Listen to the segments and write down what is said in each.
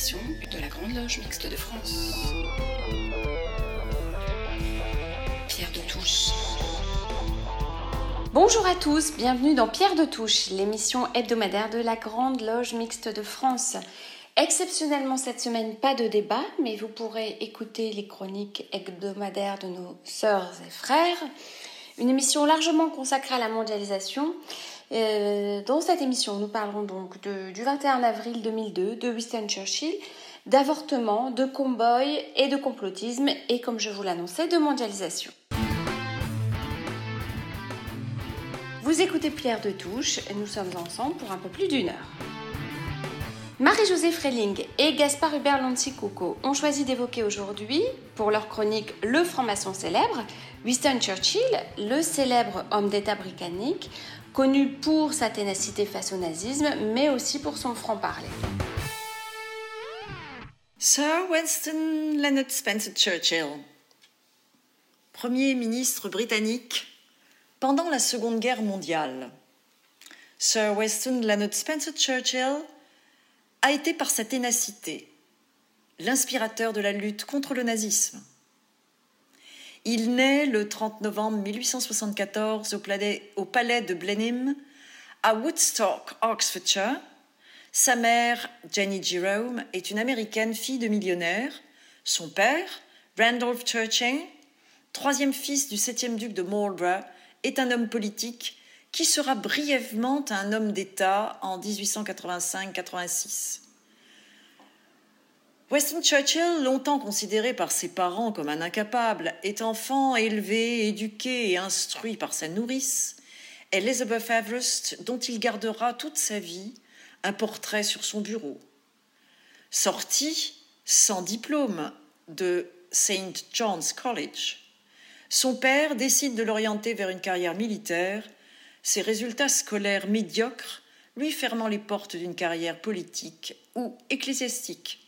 de la Grande Loge Mixte de France. Pierre de Touche. Bonjour à tous, bienvenue dans Pierre de Touche, l'émission hebdomadaire de la Grande Loge Mixte de France. Exceptionnellement cette semaine, pas de débat, mais vous pourrez écouter les chroniques hebdomadaires de nos sœurs et frères. Une émission largement consacrée à la mondialisation euh, dans cette émission, nous parlerons donc du 21 avril 2002, de Winston Churchill, d'avortement, de cow-boy et de complotisme, et comme je vous l'annonçais, de mondialisation. Vous écoutez Pierre de Touche, nous sommes ensemble pour un peu plus d'une heure. Marie-Josée Freling et Gaspard Hubert Lancy-Coco ont choisi d'évoquer aujourd'hui, pour leur chronique Le franc-maçon célèbre, Winston Churchill, le célèbre homme d'État britannique, connu pour sa ténacité face au nazisme, mais aussi pour son franc-parler. Sir Winston Leonard Spencer Churchill, Premier ministre britannique pendant la Seconde Guerre mondiale. Sir Winston Leonard Spencer Churchill a été par sa ténacité l'inspirateur de la lutte contre le nazisme. Il naît le 30 novembre 1874 au palais, de Blenheim, à Woodstock, Oxfordshire. Sa mère, Jenny Jerome, est une américaine fille de millionnaire. Son père, Randolph Churchill, troisième fils du septième duc de Marlborough, est un homme politique qui sera brièvement un homme d'État en 1885-86. Weston Churchill, longtemps considéré par ses parents comme un incapable, est enfant élevé, éduqué et instruit par sa nourrice, Elizabeth Everest, dont il gardera toute sa vie un portrait sur son bureau. Sorti sans diplôme de St. John's College, son père décide de l'orienter vers une carrière militaire, ses résultats scolaires médiocres lui fermant les portes d'une carrière politique ou ecclésiastique.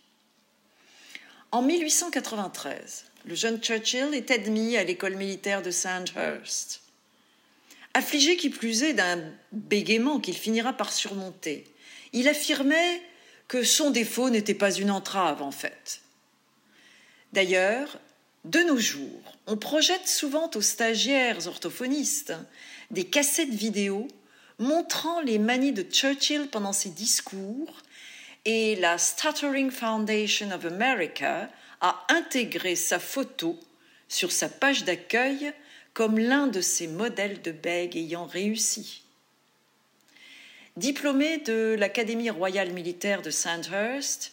En 1893, le jeune Churchill est admis à l'école militaire de Sandhurst. Affligé qui plus est d'un bégaiement qu'il finira par surmonter, il affirmait que son défaut n'était pas une entrave en fait. D'ailleurs, de nos jours, on projette souvent aux stagiaires orthophonistes des cassettes vidéo montrant les manies de Churchill pendant ses discours et la Stuttering Foundation of America a intégré sa photo sur sa page d'accueil comme l'un de ses modèles de bègue ayant réussi. Diplômé de l'Académie royale militaire de Sandhurst,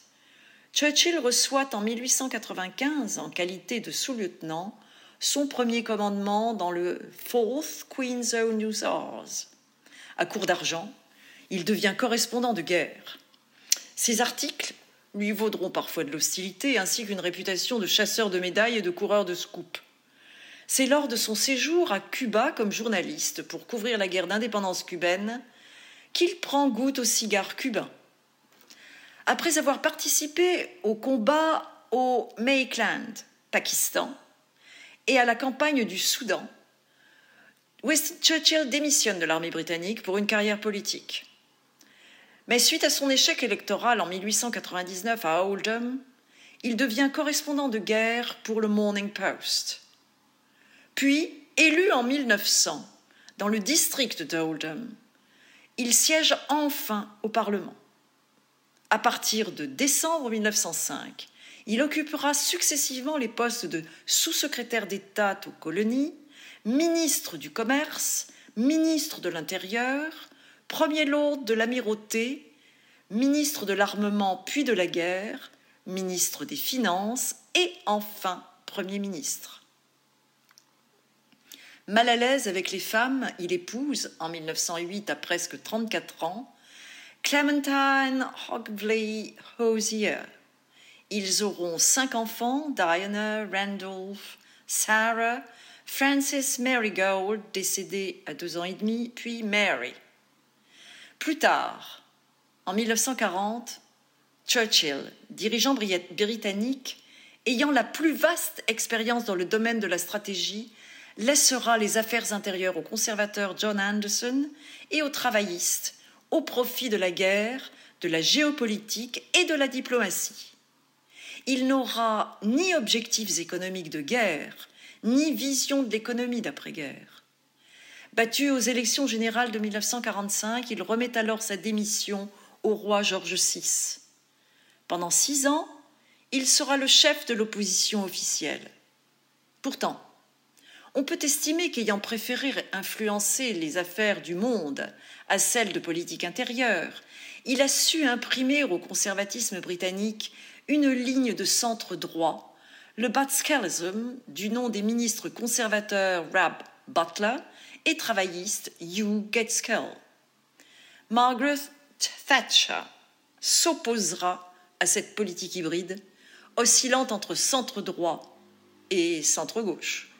Churchill reçoit en 1895, en qualité de sous-lieutenant, son premier commandement dans le 4th Queen's Own Hussars. À court d'argent, il devient correspondant de guerre. Ces articles lui vaudront parfois de l'hostilité ainsi qu'une réputation de chasseur de médailles et de coureur de scoop. C'est lors de son séjour à Cuba comme journaliste pour couvrir la guerre d'indépendance cubaine qu'il prend goût au cigare cubain. Après avoir participé au combat au Maitland, Pakistan, et à la campagne du Soudan, Winston Churchill démissionne de l'armée britannique pour une carrière politique. Mais suite à son échec électoral en 1899 à Oldham, il devient correspondant de guerre pour le Morning Post. Puis, élu en 1900 dans le district d'Oldham, il siège enfin au Parlement. À partir de décembre 1905, il occupera successivement les postes de sous-secrétaire d'État aux colonies, ministre du Commerce, ministre de l'Intérieur, Premier Lord de l'Amirauté, ministre de l'Armement puis de la Guerre, ministre des Finances et enfin Premier ministre. Mal à l'aise avec les femmes, il épouse, en 1908 à presque 34 ans, Clementine Hogvley Hosier. Ils auront cinq enfants Diana, Randolph, Sarah, Frances Marigold, décédée à deux ans et demi, puis Mary. Plus tard, en 1940, Churchill, dirigeant britannique, ayant la plus vaste expérience dans le domaine de la stratégie, laissera les affaires intérieures au conservateur John Anderson et aux travaillistes au profit de la guerre de la géopolitique et de la diplomatie. Il n'aura ni objectifs économiques de guerre, ni vision de l'économie d'après-guerre. Battu aux élections générales de 1945, il remet alors sa démission au roi George VI. Pendant six ans, il sera le chef de l'opposition officielle. Pourtant, on peut estimer qu'ayant préféré influencer les affaires du monde à celles de politique intérieure, il a su imprimer au conservatisme britannique une ligne de centre droit, le Batskellism, du nom des ministres conservateurs Rab Butler et travailliste Hugh Gaitskell. Margaret Thatcher s'opposera à cette politique hybride, oscillant entre centre droit et centre gauche.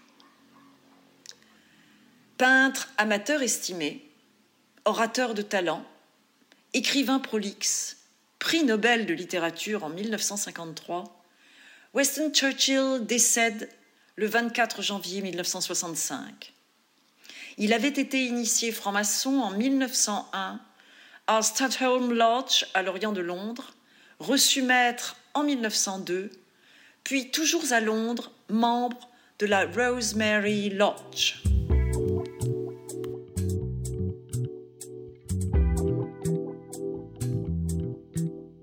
Peintre amateur estimé, orateur de talent, écrivain prolixe, prix Nobel de littérature en 1953, Weston Churchill décède le 24 janvier 1965. Il avait été initié franc-maçon en 1901 à Stadholm Lodge à l'orient de Londres, reçu maître en 1902, puis toujours à Londres, membre de la Rosemary Lodge.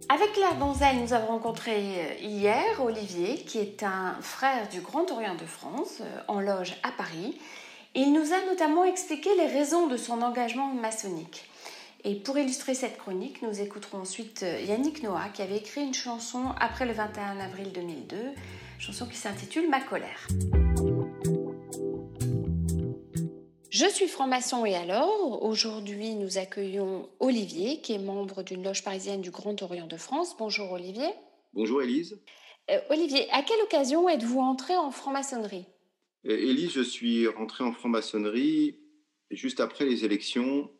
Avec Claire Bonzel, nous avons rencontré euh, hier Olivier, qui est un frère du Grand Orient de France, euh, en loge à Paris. Il nous a notamment expliqué les raisons de son engagement maçonnique. Et pour illustrer cette chronique, nous écouterons ensuite euh, Yannick Noah qui avait écrit une chanson après le 21 avril 2002, chanson qui s'intitule Ma colère. Je suis franc-maçon et alors, aujourd'hui nous accueillons Olivier qui est membre d'une loge parisienne du Grand Orient de France. Bonjour Olivier. Bonjour Élise. Euh, Olivier, à quelle occasion êtes-vous entré en franc-maçonnerie? Euh, Élise, je suis rentré en franc-maçonnerie juste après les élections.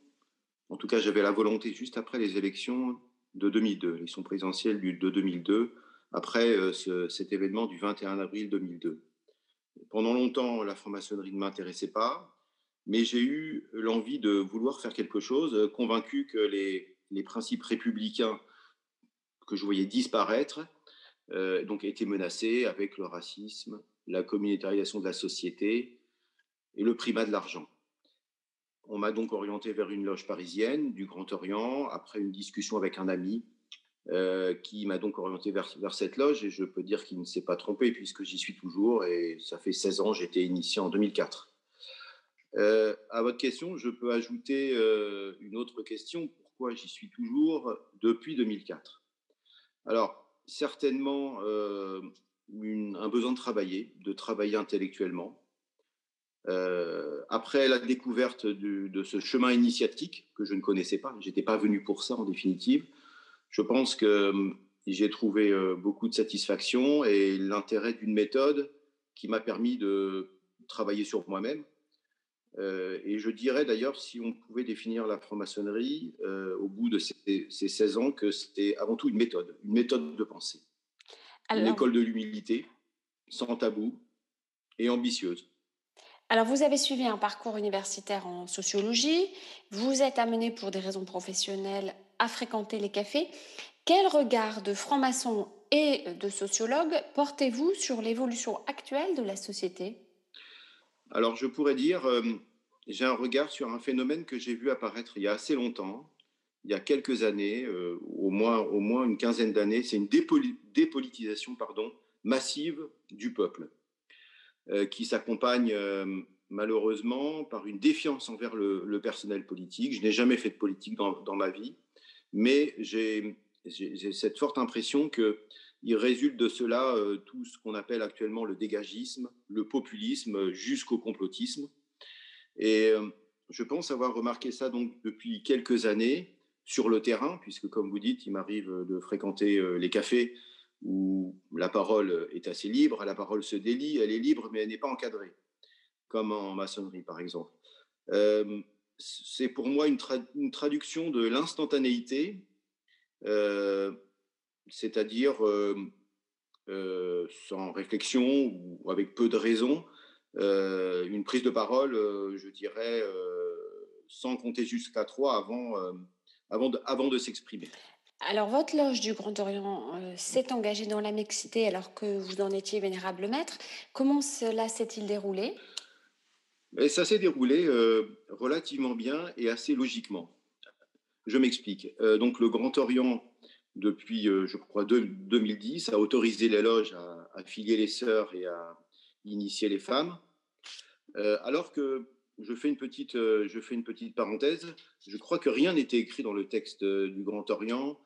En tout cas, j'avais la volonté juste après les élections de 2002, l'élection présidentielle de 2002, après euh, cet événement du 21 avril 2002. Pendant longtemps, la franc-maçonnerie ne m'intéressait pas mais j'ai eu l'envie de vouloir faire quelque chose, euh, convaincu que les, les principes républicains que je voyais disparaître donc étaient menacés avec le racisme, la communautarisation de la société et le primat de l'argent. On m'a donc orienté vers une loge parisienne du Grand Orient, après une discussion avec un ami euh, qui m'a donc orienté vers, cette loge, et je peux dire qu'il ne s'est pas trompé puisque j'y suis toujours, et ça fait 16 ans, été initié en 2004. Euh, à votre question, je peux ajouter euh, une autre question. Pourquoi j'y suis toujours depuis 2004 Alors, certainement euh, un besoin de travailler, de travailler intellectuellement. après la découverte de ce chemin initiatique que je ne connaissais pas, j'étais pas venu pour ça en définitive. Je pense que j'ai trouvé beaucoup de satisfaction et l'intérêt d'une méthode qui m'a permis de travailler sur moi-même, euh, et je dirais d'ailleurs, si on pouvait définir la franc-maçonnerie euh, au bout de ces, 16 ans, que c'était avant tout une méthode, une méthode de pensée. Une école de l'humilité, sans tabou et ambitieuse. Alors, vous avez suivi un parcours universitaire en sociologie, vous êtes amené pour des raisons professionnelles à fréquenter les cafés. Quel regard de franc-maçon et de sociologue portez-vous sur l'évolution actuelle de la société? Alors, je pourrais dire, euh, j'ai un regard sur un phénomène que j'ai vu apparaître il y a assez longtemps, il y a quelques années, euh, au, moins, une quinzaine d'années. C'est une dépolitisation massive du peuple, euh, qui s'accompagne malheureusement par une défiance envers le, personnel politique. Je n'ai jamais fait de politique dans, ma vie, mais j'ai cette forte impression que il résulte de cela euh, tout ce qu'on appelle actuellement le dégagisme, le populisme jusqu'au complotisme. Et euh, je pense avoir remarqué ça depuis quelques années sur le terrain, puisque comme vous dites, il m'arrive de fréquenter euh, les cafés où la parole est assez libre, la parole se délie, elle est libre, mais elle n'est pas encadrée, comme en maçonnerie par exemple. c'est pour moi une, traduction de l'instantanéité c'est-à-dire euh, euh, sans réflexion ou avec peu de raison, euh, une prise de parole, je dirais, sans compter jusqu'à trois avant, avant de, avant de s'exprimer. Alors, votre loge du Grand Orient euh, s'est engagée dans la mixité alors que vous en étiez vénérable maître. Comment cela s'est-il déroulé? Et Ça s'est déroulé euh, relativement bien et assez logiquement. Je m'explique. Euh, donc, le Grand Orient, depuis, je crois, 2010, a autorisé les loges à, à filier les sœurs et à initier les femmes. alors que je fais une petite, je fais une petite parenthèse. Je crois que rien n'était écrit dans le texte du Grand Orient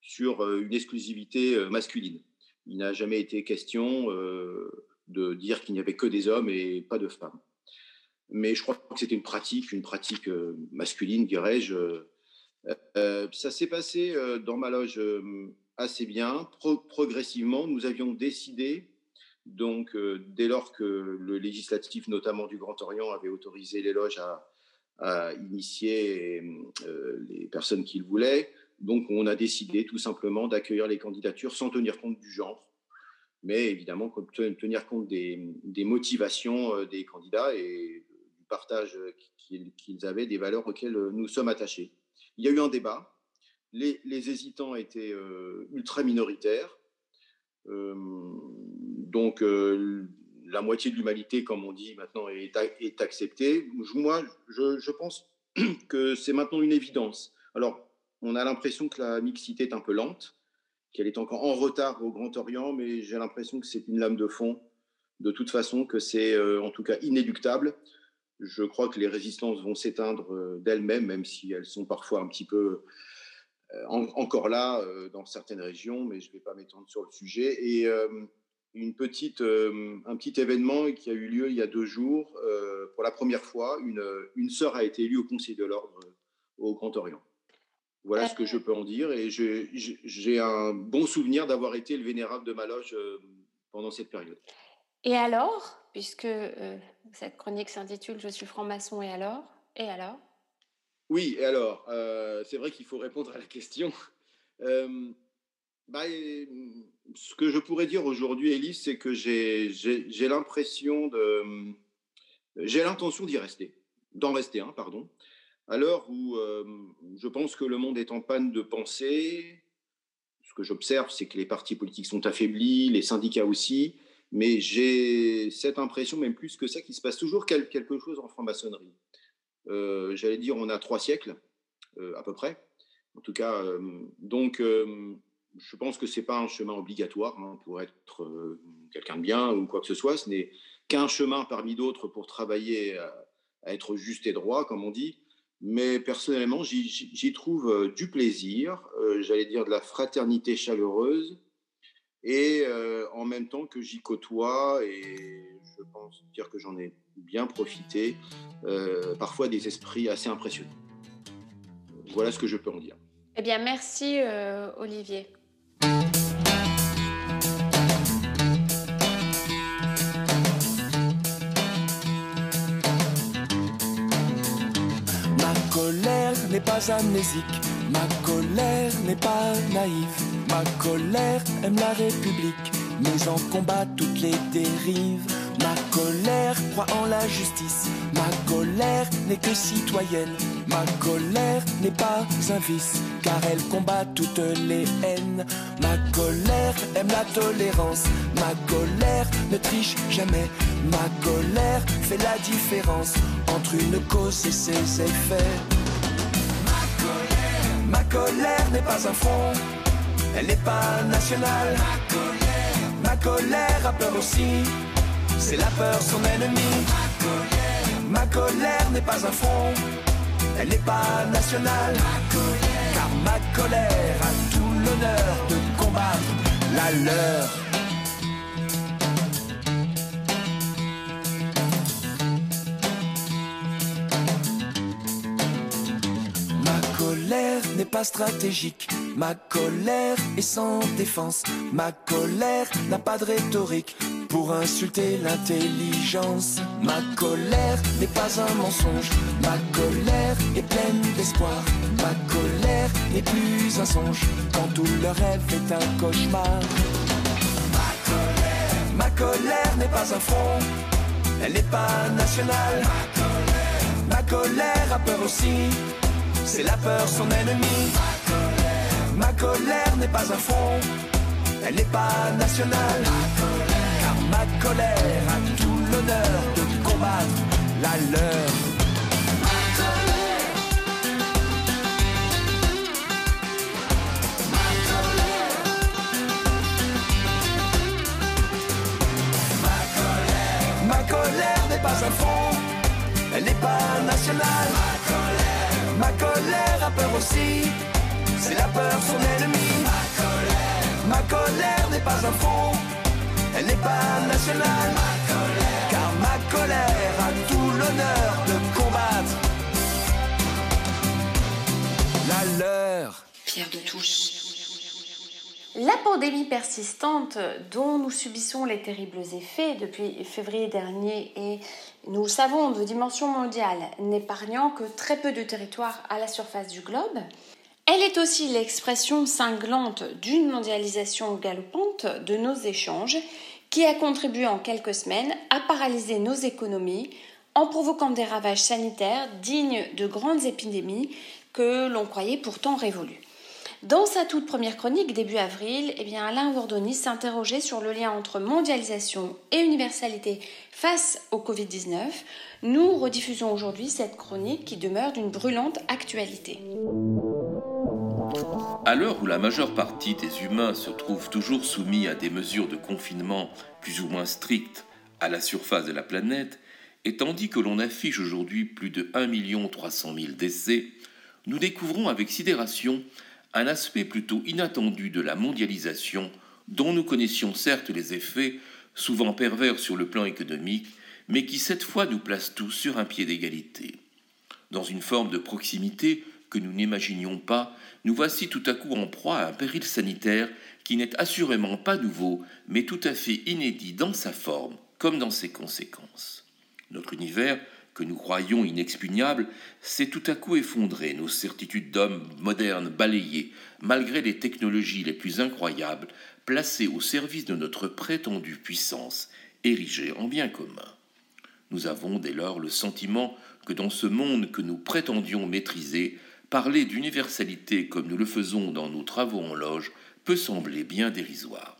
sur euh, une exclusivité euh, masculine. Il n'a jamais été question euh, de dire qu'il n'y avait que des hommes et pas de femmes. Mais je crois que c'était une pratique, une pratique masculine, dirais-je. ça s'est passé dans ma loge assez bien. progressivement, nous avions décidé, donc dès lors que le législatif, notamment du Grand Orient, avait autorisé les à, initier les personnes qu'ils voulaient, donc, on a décidé tout simplement d'accueillir les candidatures sans tenir compte du genre, mais évidemment tenir compte des, motivations euh, des candidats et du partage qu'ils avaient des valeurs auxquelles nous sommes attachés. Il y a eu un débat. Les, hésitants étaient euh, ultra minoritaires. Euh, donc, la moitié de l'humanité, comme on dit maintenant, est, acceptée. Moi, je, pense que c'est maintenant une évidence. Alors, on a l'impression que la mixité est un peu lente, qu'elle est encore en retard au Grand Orient, mais j'ai l'impression que c'est une lame de fond, de toute façon, que c'est euh, en tout cas inéluctable. Je crois que les résistances vont s'éteindre euh, d'elles-mêmes, même si elles sont parfois un petit peu euh, encore là dans certaines régions, mais je ne vais pas m'étendre sur le sujet. Et une petite, un petit événement qui a eu lieu il y a deux jours, pour la première fois, une, une sœur a été élue au Conseil de l'Ordre au Grand Orient. Voilà ce que je peux en dire. Et j'ai un bon souvenir d'avoir été le vénérable de ma loge euh, pendant cette période. Et alors, puisque euh, cette chronique s'intitule Je suis franc-maçon et alors? Et alors? Oui, et alors euh, C'est vrai qu'il faut répondre à la question. Bah, ce que je pourrais dire aujourd'hui, Élise, c'est que j'ai l'impression de. J'ai l'intention d'y rester, d'en rester, hein, pardon à l'heure où euh, je pense que le monde est en panne de pensée, ce que j'observe, c'est que les partis politiques sont affaiblis, les syndicats aussi, mais j'ai cette impression, même plus que ça, qu'il se passe toujours quelque chose en franc-maçonnerie. Euh, j'allais dire, on a trois siècles, euh, à peu près. En tout cas, donc, je pense que ce n'est pas un chemin obligatoire hein, pour être quelqu'un de bien ou quoi que ce soit. Ce n'est qu'un chemin parmi d'autres pour travailler à, être juste et droit, comme on dit mais personnellement, j'y trouve euh, du plaisir, euh, j'allais dire de la fraternité chaleureuse, et euh, en même temps que j'y côtoie, et je pense dire que j'en ai bien profité, parfois des esprits assez impressionnants. Voilà ce que je peux en dire. Eh bien, merci Olivier. Pas amnésique, ma colère n'est pas naïve, ma colère aime la République, mais en combat toutes les dérives. Ma colère croit en la justice, ma colère n'est que citoyenne, ma colère n'est pas un vice, car elle combat toutes les haines. Ma colère aime la tolérance, ma colère ne triche jamais, ma colère fait la différence entre une cause et ses effets. Ma colère n'est pas un front, elle n'est pas nationale. Ma colère, ma colère a peur aussi, c'est la peur son ennemi. Ma colère, ma colère n'est pas un front, elle n'est pas nationale. Car ma colère a tout l'honneur de combattre la leur. N'est pas stratégique, ma colère est sans défense, ma colère n'a pas de rhétorique pour insulter l'intelligence. Ma colère n'est pas un mensonge, ma colère est pleine d'espoir. Ma colère n'est plus un songe quand tout le rêve est un cauchemar. Ma colère, ma colère n'est pas un front, elle n'est pas nationale. Ma colère, ma colère a peur aussi c'est la peur son ennemi. Ma colère, Ma colère n'est pas un front, elle n'est pas nationale. Car ma colère a tout l'honneur de combattre la leur. Ma colère n'est pas un front, elle n'est pas nationale. Ma colère, a peur aussi, c'est la peur son ennemi. Ma colère, ma colère n'est pas un front, elle n'est pas nationale. Car ma colère a tout l'honneur de combattre la leur. Pierre de touche. La pandémie persistante dont nous subissons les terribles effets depuis février dernier et nous le savons de dimension mondiale, n'épargnant que très peu de territoires à la surface du globe, elle est aussi l'expression cinglante d'une mondialisation galopante de nos échanges qui a contribué en quelques semaines à paralyser nos économies en provoquant des ravages sanitaires dignes de grandes épidémies que l'on croyait pourtant révolues. Dans sa toute première chronique, début avril, eh bien Alain Wordoni s'interrogeait sur le lien entre mondialisation et universalité face au Covid-19. Nous rediffusons aujourd'hui cette chronique qui demeure d'une brûlante actualité. À l'heure où la majeure partie des humains se trouvent toujours soumis à des mesures de confinement plus ou moins strictes à la surface de la planète, et tandis que l'on affiche aujourd'hui plus de 1 300 000 décès, nous découvrons avec sidération un aspect plutôt inattendu de la mondialisation dont nous connaissions certes les effets, souvent pervers sur le plan économique, mais qui cette fois nous place tous sur un pied d'égalité. Dans une forme de proximité que nous n'imaginions pas, nous voici tout à coup en proie à un péril sanitaire qui n'est assurément pas nouveau, mais tout à fait inédit dans sa forme comme dans ses conséquences. Notre univers que nous croyions inexpugnable s'est tout à coup effondré, nos certitudes d'hommes modernes balayées, malgré les technologies les plus incroyables, placées au service de notre prétendue puissance, érigée en bien commun. Nous avons dès lors le sentiment que dans ce monde que nous prétendions maîtriser, parler d'universalité comme nous le faisons dans nos travaux en loge peut sembler bien dérisoire.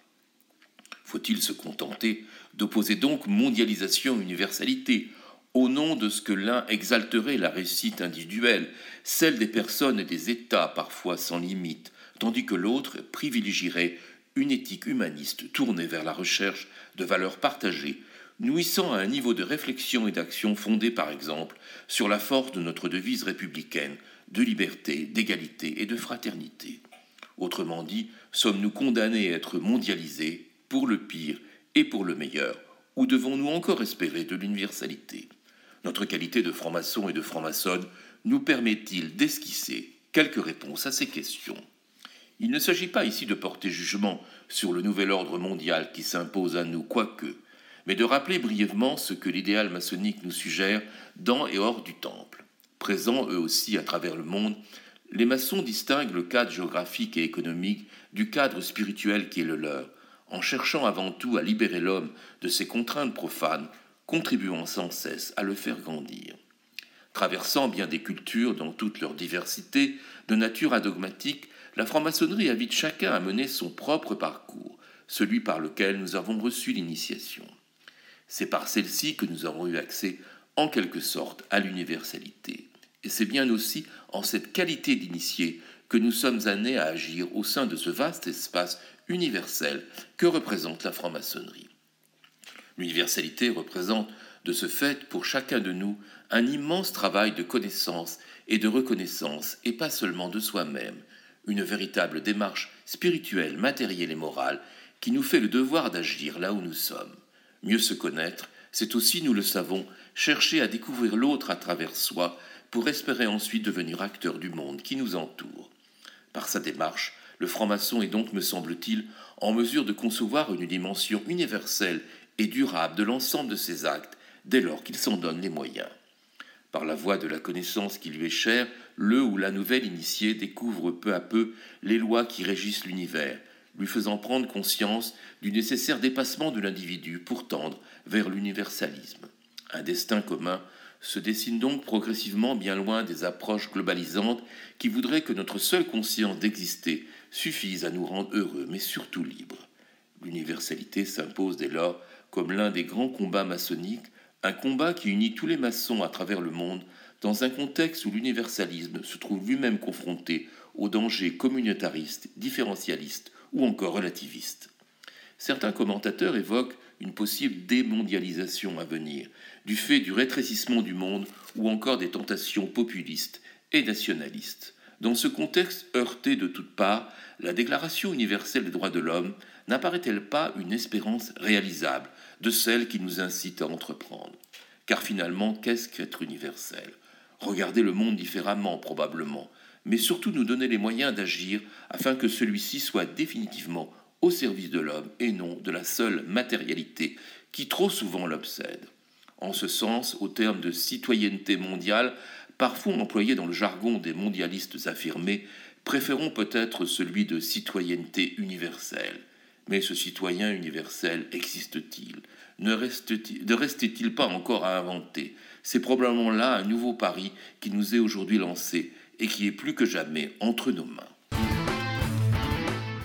Faut-il se contenter d'opposer donc mondialisation-universalité au nom de ce que l'un exalterait la réussite individuelle, celle des personnes et des États parfois sans limite, tandis que l'autre privilégierait une éthique humaniste tournée vers la recherche de valeurs partagées, nouissant à un niveau de réflexion et d'action fondé par exemple sur la force de notre devise républicaine de liberté, d'égalité et de fraternité. Autrement dit, sommes-nous condamnés à être mondialisés pour le pire et pour le meilleur, ou devons-nous encore espérer de l'universalité? Notre qualité de franc-maçon et de franc-maçonne nous permet-il d'esquisser quelques réponses à ces questions? Il ne s'agit pas ici de porter jugement sur le nouvel ordre mondial qui s'impose à nous, quoique, mais de rappeler brièvement ce que l'idéal maçonnique nous suggère dans et hors du temple. Présents eux aussi à travers le monde, les maçons distinguent le cadre géographique et économique du cadre spirituel qui est le leur, en cherchant avant tout à libérer l'homme de ses contraintes profanes contribuant sans cesse à le faire grandir. Traversant bien des cultures dans toute leur diversité, de nature adogmatique, la franc-maçonnerie invite chacun à mener son propre parcours, celui par lequel nous avons reçu l'initiation. C'est par celle-ci que nous avons eu accès, en quelque sorte, à l'universalité. Et c'est bien aussi en cette qualité d'initié que nous sommes amenés à agir au sein de ce vaste espace universel que représente la franc-maçonnerie. L'universalité représente de ce fait pour chacun de nous un immense travail de connaissance et de reconnaissance, et pas seulement de soi-même, une véritable démarche spirituelle, matérielle et morale qui nous fait le devoir d'agir là où nous sommes. Mieux se connaître, c'est aussi, nous le savons, chercher à découvrir l'autre à travers soi pour espérer ensuite devenir acteur du monde qui nous entoure. Par sa démarche, le franc-maçon est donc, me semble-t-il, en mesure de concevoir une dimension universelle et durable de l'ensemble de ses actes dès lors qu'il s'en donne les moyens. Par la voie de la connaissance qui lui est chère, le ou la nouvelle initiée découvre peu à peu les lois qui régissent l'univers, lui faisant prendre conscience du nécessaire dépassement de l'individu pour tendre vers l'universalisme. Un destin commun se dessine donc progressivement bien loin des approches globalisantes qui voudraient que notre seule conscience d'exister suffise à nous rendre heureux, mais surtout libres. L'universalité s'impose dès lors comme l'un des grands combats maçonniques, un combat qui unit tous les maçons à travers le monde dans un contexte où l'universalisme se trouve lui-même confronté aux dangers communautaristes, différentialistes ou encore relativistes. Certains commentateurs évoquent une possible démondialisation à venir, du fait du rétrécissement du monde ou encore des tentations populistes et nationalistes. Dans ce contexte heurté de toutes parts, la Déclaration universelle des droits de l'homme n'apparaît-elle pas une espérance réalisable de celle qui nous incite à entreprendre Car finalement, qu'est-ce qu'être universel? Regarder le monde différemment probablement, mais surtout nous donner les moyens d'agir afin que celui-ci soit définitivement au service de l'homme et non de la seule matérialité qui trop souvent l'obsède. En ce sens, au terme de citoyenneté mondiale, parfois employé dans le jargon des mondialistes affirmés, préférons peut-être celui de citoyenneté universelle. Mais ce citoyen universel existe-t-il? Ne restait-il pas encore à inventer? C'est probablement là un nouveau pari qui nous est aujourd'hui lancé et qui est plus que jamais entre nos mains.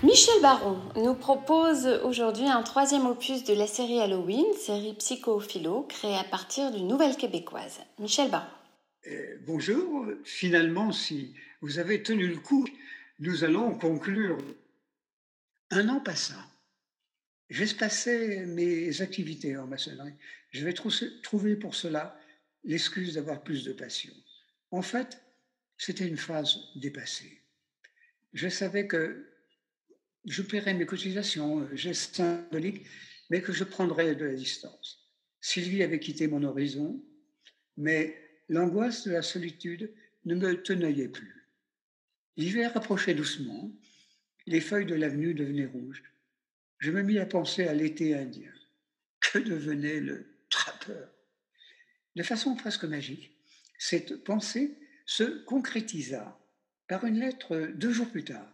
Michel Baron nous propose aujourd'hui un troisième opus de la série Halloween, série psychophilo, créée à partir d'une nouvelle québécoise. Michel Baron. Euh, bonjour, finalement, si vous avez tenu le coup, nous allons conclure. Un an passant, j'espaçais mes activités en maçonnerie. Je vais trouver pour cela l'excuse d'avoir plus de passion. En fait, c'était une phase dépassée. Je savais que je paierais mes cotisations, euh, geste symbolique, mais que je prendrais de la distance. Sylvie avait quitté mon horizon, mais l'angoisse de la solitude ne me tenaillait plus. L'hiver approchait doucement, les feuilles de l'avenue devenaient rouges. Je me mis à penser à l'été indien. Que devenait le trappeur De façon presque magique, cette pensée se concrétisa par une lettre deux jours plus tard.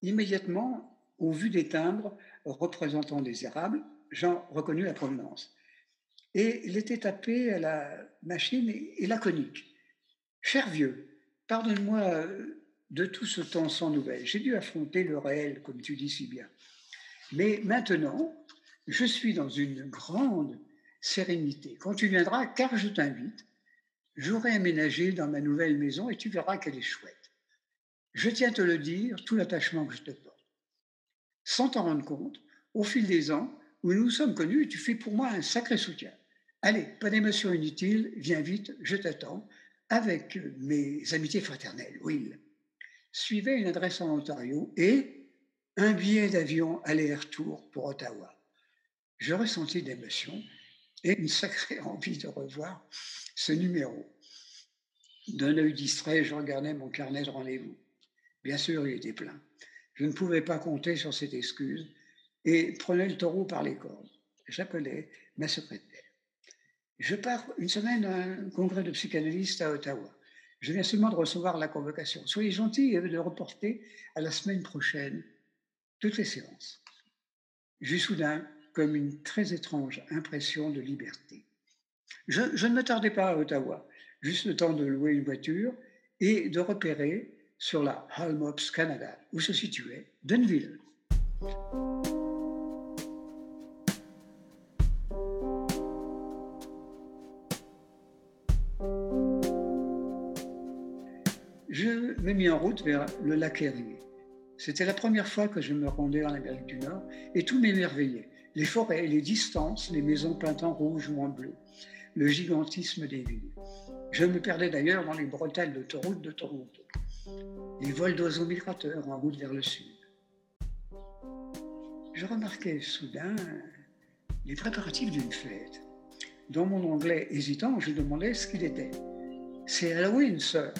Immédiatement, au vu des timbres représentant des érables, j'en reconnus la provenance. Et il était tapé à la machine et, laconique. Cher vieux, pardonne-moi de tout ce temps sans nouvelles. J'ai dû affronter le réel, comme tu dis si bien. Mais maintenant, je suis dans une grande sérénité. Quand tu viendras, car je t'invite, j'aurai aménagé dans ma nouvelle maison et tu verras qu'elle est chouette. Je tiens à te le dire, tout l'attachement que je te porte. Sans t'en rendre compte, au fil des ans, où nous nous sommes connus, tu fais pour moi un sacré soutien. Allez, pas d'émotion inutile, viens vite, je t'attends, avec mes amitiés fraternelles, Will. Suivait une adresse en Ontario et un billet d'avion aller-retour pour Ottawa. Je ressentis d'émotion et une sacrée envie de revoir ce numéro. D'un œil distrait, je regardais mon carnet de rendez-vous. Bien sûr, il était plein. Je ne pouvais pas compter sur cette excuse et prenais le taureau par les cornes. J'appelais ma secrétaire. Je pars une semaine à un congrès de psychanalystes à Ottawa. Je viens seulement de recevoir la convocation. Soyez gentil de reporter à la semaine prochaine toutes les séances. J'eus soudain comme une très étrange impression de liberté. Je, ne me tardais pas à Ottawa, juste le temps de louer une voiture et de repérer sur la Halmops Canada, où se situait Dunville. Je me mis en route vers le lac Erie. C'était la première fois que je me rendais en Amérique du Nord et tout m'émerveillait. Les forêts, les distances, les maisons peintes en rouge ou en bleu, le gigantisme des villes. Je me perdais d'ailleurs dans les bretelles d'autoroute de Toronto les vols d'oiseaux migrateurs en route vers le sud. Je remarquais soudain les préparatifs d'une fête. Dans mon anglais hésitant, je demandais ce qu'il était. C'est Halloween, sir.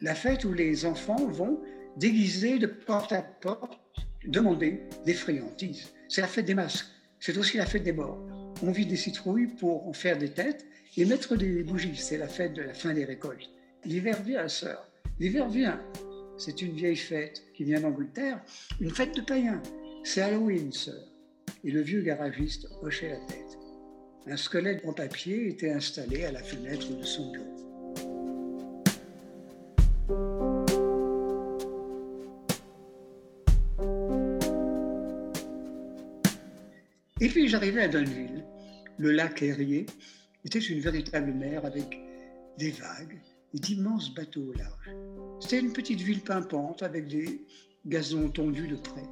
La fête où les enfants vont déguisés de porte à porte demander des friandises. C'est la fête des masques. C'est aussi la fête des morts. On vit des citrouilles pour en faire des têtes et mettre des bougies. C'est la fête de la fin des récoltes. L'hiver vient, sœur. L'hiver vient. C'est une vieille fête qui vient d'Angleterre, une fête de païens. C'est Halloween, sœur. Et le vieux garagiste hochait la tête. Un squelette en papier était installé à la fenêtre de son bureau. Et puis j'arrivais à Dunville. Le lac Erie était une véritable mer avec des vagues et d'immenses bateaux au large. C'était une petite ville pimpante avec des gazons tondus de près.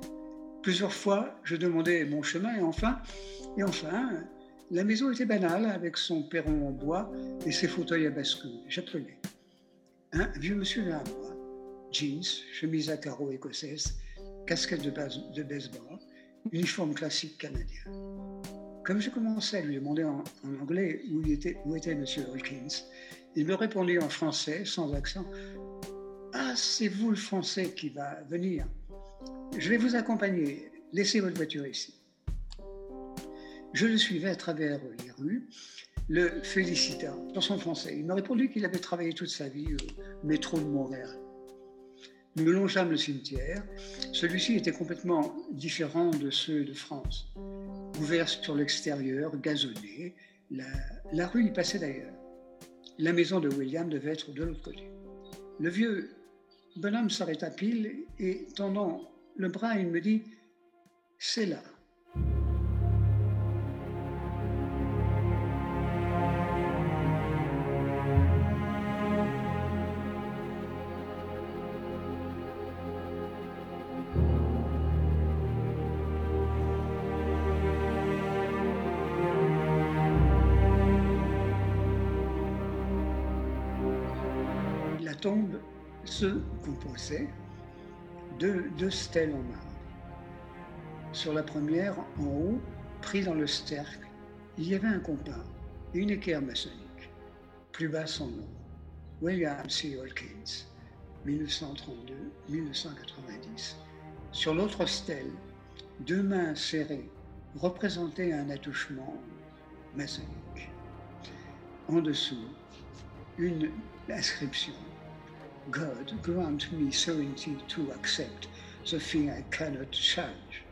Plusieurs fois, je demandais mon chemin et enfin, et enfin, la maison était banale avec son perron en bois et ses fauteuils à bascule. J'appelais. Un vieux monsieur vers moi, jeans, chemise à carreaux écossaise, casquette de, de baseball, uniforme classique canadien. Comme je commençais à lui demander en, anglais où, était, où M. Hawkins, il me répondit en français, sans accent Ah, c'est vous le français qui va venir. Je vais vous accompagner. Laissez votre voiture ici. Je le suivais à travers les rues, le félicita dans son français. Il m'a répondu qu'il avait travaillé toute sa vie au métro de Montréal. Nous longeâmes le cimetière. Celui-ci était complètement différent de ceux de France. Ouvert sur l'extérieur, gazonné, la, la rue y passait d'ailleurs. La maison de William devait être de l'autre côté. Le vieux bonhomme s'arrêta pile et, tendant le bras, il me dit C'est là. Deux stèles en marbre. Sur la première, en haut, pris dans le stercle, il y avait un compas une équerre maçonnique. Plus bas, son nom, William C. Hawkins, 1932-1990. Sur l'autre stèle, deux mains serrées représentaient un attouchement maçonnique. En dessous, une inscription God, grant me serenity to accept the thing I cannot change,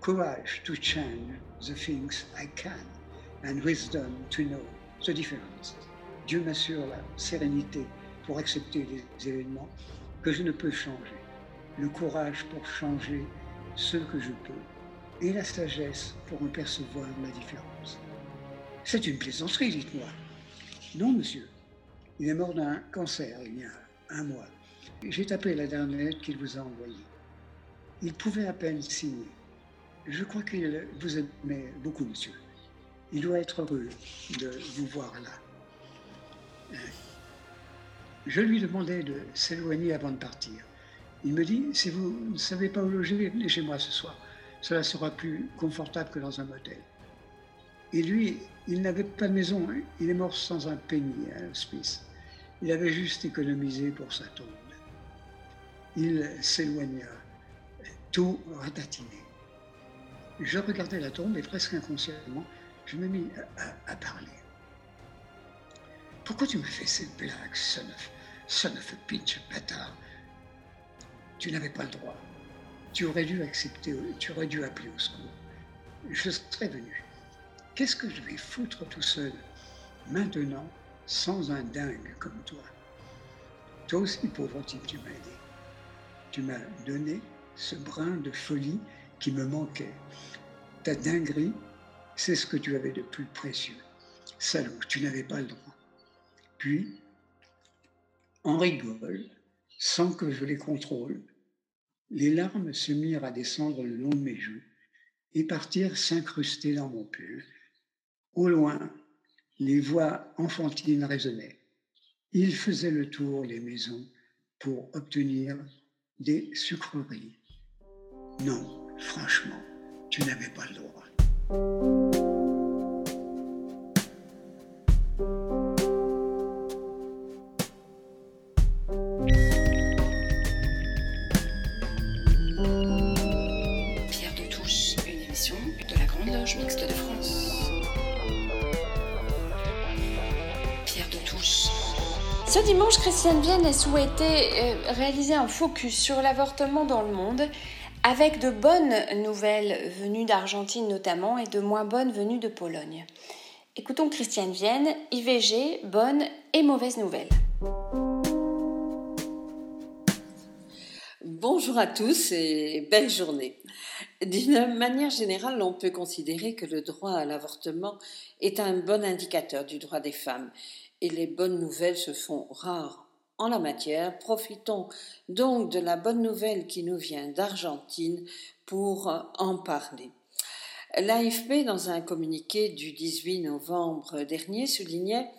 courage to change the things I can, and wisdom to know the difference. Dieu m'assure la sérénité pour accepter les événements que je ne peux changer, le courage pour changer ce que je peux, et la sagesse pour en percevoir la différence. C'est une plaisanterie, dites-moi. Non, monsieur. Il est mort d'un cancer il y a un mois. J'ai tapé la dernière lettre qu'il vous a envoyée. Il pouvait à peine signer. Je crois qu'il vous aimait beaucoup, monsieur. Il doit être heureux de vous voir là. Je lui demandais de s'éloigner avant de partir. Il me dit, si vous ne savez pas où loger, venez chez moi ce soir. Cela sera plus confortable que dans un motel. Et lui, il n'avait pas de maison. Hein. Il est mort sans un penny à l'hospice. Il avait juste économisé pour sa tombe. Il s'éloigna, tout ratatiné. Je regardais la tombe et presque inconsciemment, je me mis à, parler. Pourquoi tu m'as fait cette blague, son of, son of a pinch bâtard? Tu n'avais pas le droit. Tu aurais dû accepter, tu aurais dû appeler au secours. Je serais venu. Qu'est-ce que je vais foutre tout seul maintenant sans un dingue comme toi. Toi aussi, pauvre type, tu m'as aidé. Tu m'as donné ce brin de folie qui me manquait. Ta dinguerie, c'est ce que tu avais de plus précieux. Salaud, tu n'avais pas le droit. Puis, en rigole, sans que je les contrôle, les larmes se mirent à descendre le long de mes joues et partirent s'incruster dans mon pull. Au loin, les voix enfantines résonnaient. Il faisait le tour des maisons pour obtenir des sucreries. Non, franchement, tu n'avais pas le droit. Christiane Vienne a souhaité euh, réaliser un focus sur l'avortement dans le monde avec de bonnes nouvelles venues d'Argentine notamment et de moins bonnes venues de Pologne. Écoutons Christiane Vienne, IVG, bonne et mauvaise nouvelle. Bonjour à tous et belle journée. D'une manière générale, on peut considérer que le droit à l'avortement est un bon indicateur du droit des femmes et les bonnes nouvelles se font rares en la matière. Profitons donc de la bonne nouvelle qui nous vient d'Argentine pour en parler. L'AFP, dans un communiqué du 18 novembre dernier, soulignait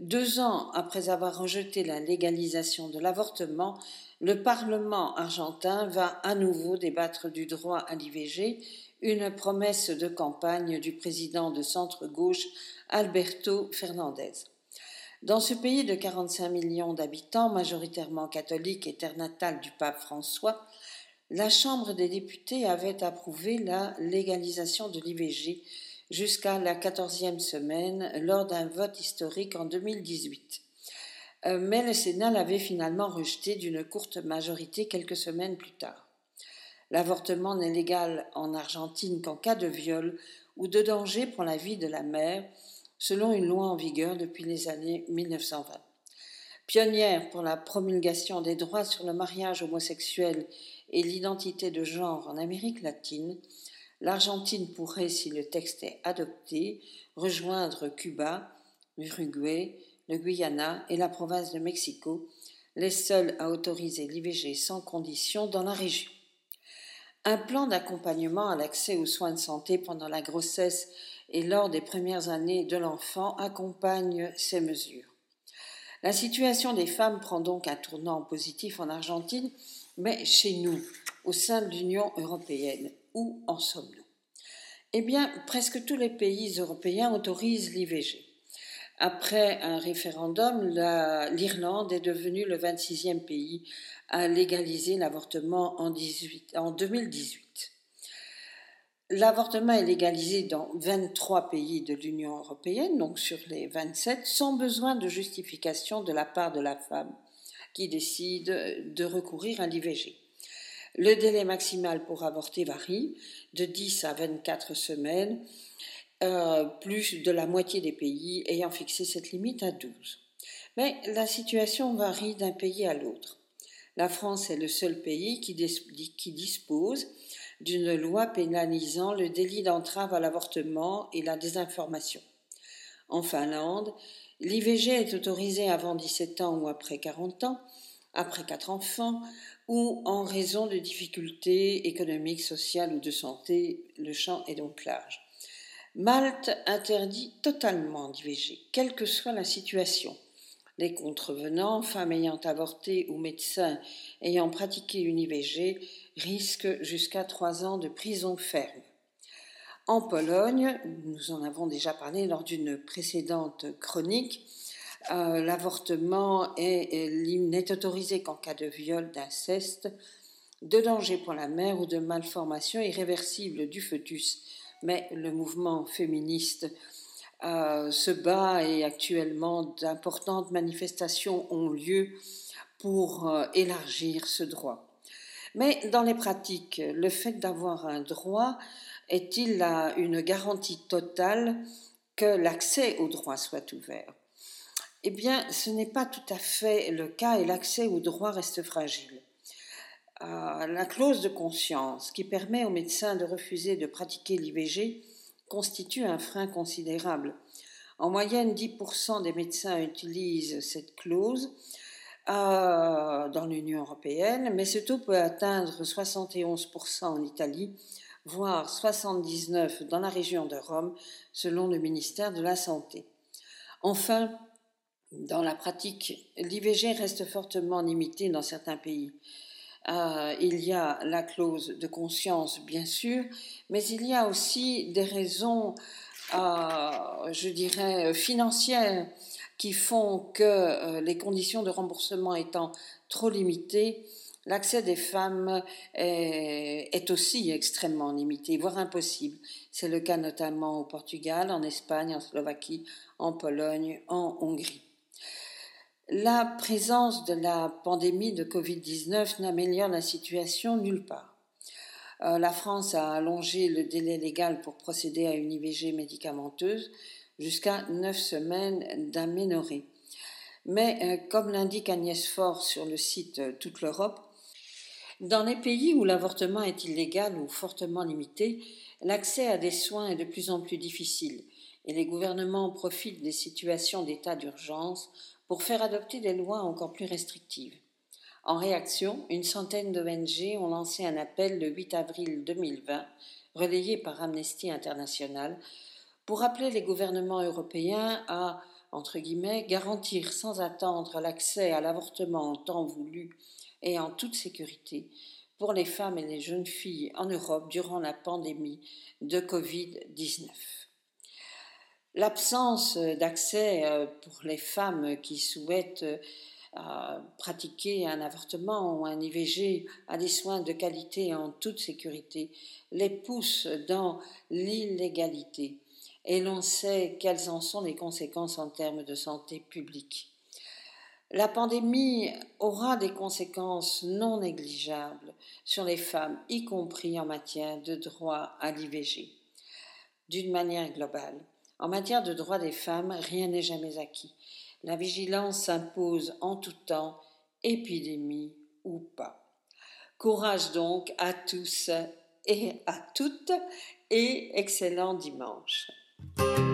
deux ans après avoir rejeté la légalisation de l'avortement, le Parlement argentin va à nouveau débattre du droit à l'IVG, une promesse de campagne du président de centre-gauche Alberto Fernandez. Dans ce pays de 45 millions d'habitants, majoritairement catholiques et terre natale du pape François, la Chambre des députés avait approuvé la légalisation de l'IVG jusqu'à la quatorzième semaine lors d'un vote historique en 2018. Euh, mais le Sénat l'avait finalement rejeté d'une courte majorité quelques semaines plus tard. L'avortement n'est légal en Argentine qu'en cas de viol ou de danger pour la vie de la mère, selon une loi en vigueur depuis les années 1920. Pionnière pour la promulgation des droits sur le mariage homosexuel et l'identité de genre en Amérique latine, l'Argentine pourrait, si le texte est adopté, rejoindre Cuba, l'Uruguay, le Guyana et la province de Mexico, les seuls à autoriser l'IVG sans condition dans la région. Un plan d'accompagnement à l'accès aux soins de santé pendant la grossesse et lors des premières années de l'enfant accompagne ces mesures. La situation des femmes prend donc un tournant positif en Argentine, mais chez nous, au sein de l'Union européenne, où en sommes-nous? Eh bien, presque tous les pays européens autorisent l'IVG. Après un référendum, l'Irlande est devenue le 26e pays à légaliser l'avortement en, en 2018. L'avortement est légalisé dans 23 pays de l'Union européenne, donc sur les 27, sans besoin de justification de la part de la femme qui décide de recourir à l'IVG. Le délai maximal pour avorter varie de 10 à 24 semaines, euh, plus de la moitié des pays ayant fixé cette limite à 12. Mais la situation varie d'un pays à l'autre. La France est le seul pays qui, qui dispose d'une loi pénalisant le délit d'entrave à l'avortement et la désinformation. En Finlande, l'IVG est autorisé avant 17 ans ou après 40 ans, après 4 enfants, ou en raison de difficultés économiques, sociales ou de santé, le champ est donc large. Malte interdit totalement d'IVG, quelle que soit la situation. Les contrevenants, femmes ayant avorté ou médecins ayant pratiqué une IVG risquent jusqu'à trois ans de prison ferme. En Pologne, nous en avons déjà parlé lors d'une précédente chronique, euh, l'avortement n'est autorisé qu'en cas de viol, d'inceste, de danger pour la mère ou de malformation irréversible du fœtus. Mais le mouvement féministe euh, se bat et actuellement d'importantes manifestations ont lieu pour euh, élargir ce droit. Mais dans les pratiques, le fait d'avoir un droit est-il une garantie totale que l'accès au droit soit ouvert? Eh bien, ce n'est pas tout à fait le cas et l'accès au droit reste fragile. Euh, la clause de conscience qui permet aux médecins de refuser de pratiquer l'IVG constitue un frein considérable. En moyenne, 10% des médecins utilisent cette clause euh, dans l'Union européenne, mais ce taux peut atteindre 71% en Italie, voire 79% dans la région de Rome, selon le ministère de la Santé. Enfin, dans la pratique, l'IVG reste fortement limité dans certains pays. Euh, il y a la clause de conscience, bien sûr, mais il y a aussi des raisons, euh, je dirais, financières qui font que euh, les conditions de remboursement étant trop limitées, l'accès des femmes est, est, aussi extrêmement limité, voire impossible. C'est le cas notamment au Portugal, en Espagne, en Slovaquie, en Pologne, en Hongrie. La présence de la pandémie de Covid-19 n'améliore la situation nulle part. Euh, la France a allongé le délai légal pour procéder à une IVG médicamenteuse jusqu'à neuf semaines d'aménorrhée. Mais euh, comme l'indique Agnès Faure sur le site euh, Toute l'Europe, dans les pays où l'avortement est illégal ou fortement limité, l'accès à des soins est de plus en plus difficile et les gouvernements profitent des situations d'état d'urgence pour faire adopter des lois encore plus restrictives. En réaction, une centaine d'ONG ont lancé un appel le 8 avril 2020, relayé par Amnesty International, pour appeler les gouvernements européens à, entre guillemets, garantir sans attendre l'accès à l'avortement en temps voulu et en toute sécurité pour les femmes et les jeunes filles en Europe durant la pandémie de Covid-19. L'absence d'accès euh, pour les femmes qui souhaitent euh, pratiquer un avortement ou un IVG à des soins de qualité en toute sécurité les pousse dans l'illégalité et l'on sait quelles en sont les conséquences en termes de santé publique. La pandémie aura des conséquences non négligeables sur les femmes, y compris en matière de droit à l'IVG. D'une manière globale, en matière de droit des femmes, rien n'est jamais acquis. La vigilance s'impose en tout temps, épidémie ou pas. Courage donc à tous et à toutes et excellent dimanche. L'émission